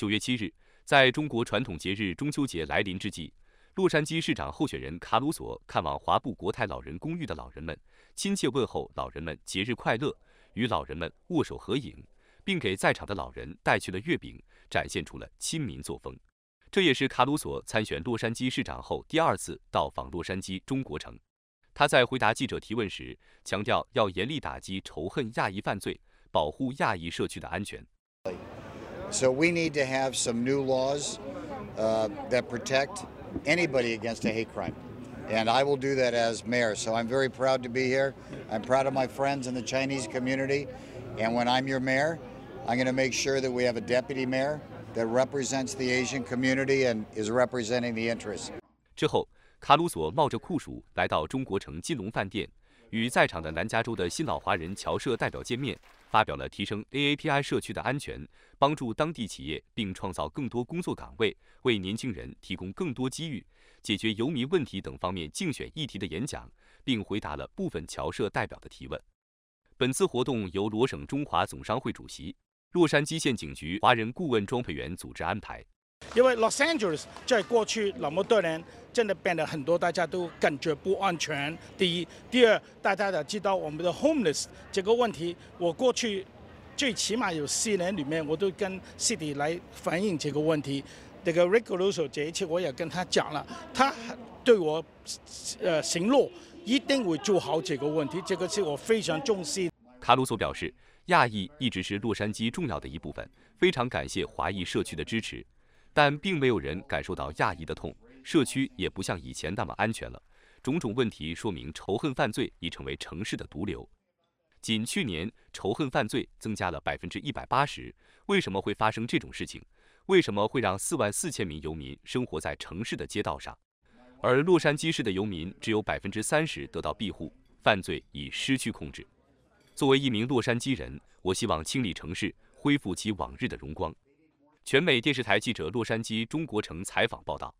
九月七日，在中国传统节日中秋节来临之际，洛杉矶市长候选人卡鲁索看望华埠国泰老人公寓的老人们，亲切问候老人们节日快乐，与老人们握手合影，并给在场的老人带去了月饼，展现出了亲民作风。这也是卡鲁索参选洛杉矶市长后第二次到访洛杉矶中国城。他在回答记者提问时强调，要严厉打击仇恨亚裔犯罪，保护亚裔社区的安全。So we need to have some new laws uh, that protect anybody against a hate crime. And I will do that as mayor. So I'm very proud to be here. I'm proud of my friends in the Chinese community. And when I'm your mayor, I'm going to make sure that we have a deputy mayor that represents the Asian community and is representing the interests. 之后，卡鲁索冒着酷暑来到中国城金龙饭店，与在场的南加州的新老华人侨社代表见面。 发表了提升 AAPI 社区的安全、帮助当地企业并创造更多工作岗位、为年轻人提供更多机遇、解决游民问题等方面竞选议题的演讲，并回答了部分侨社代表的提问。本次活动由罗省中华总商会主席、洛杉矶县警局华人顾问庄培元组织安排。因为 Los Angeles 在过去那么多年，真的变得很多，大家都感觉不安全。第一，第二，大家都知道我们的 homeless 这个问题。我过去最起码有四年里面，我都跟 City 来反映这个问题。这个 Rick Russo 这一次我也跟他讲了，他对我呃承诺一定会做好这个问题。这个是我非常重视。卡鲁索表示，亚裔一直是洛杉矶重要的一部分，非常感谢华裔社区的支持。但并没有人感受到亚裔的痛，社区也不像以前那么安全了。种种问题说明仇恨犯罪已成为城市的毒瘤。仅去年，仇恨犯罪增加了百分之一百八十。为什么会发生这种事情？为什么会让四万四千名游民生活在城市的街道上？而洛杉矶市的游民只有百分之三十得到庇护，犯罪已失去控制。作为一名洛杉矶人，我希望清理城市，恢复其往日的荣光。全美电视台记者洛杉矶中国城采访报道。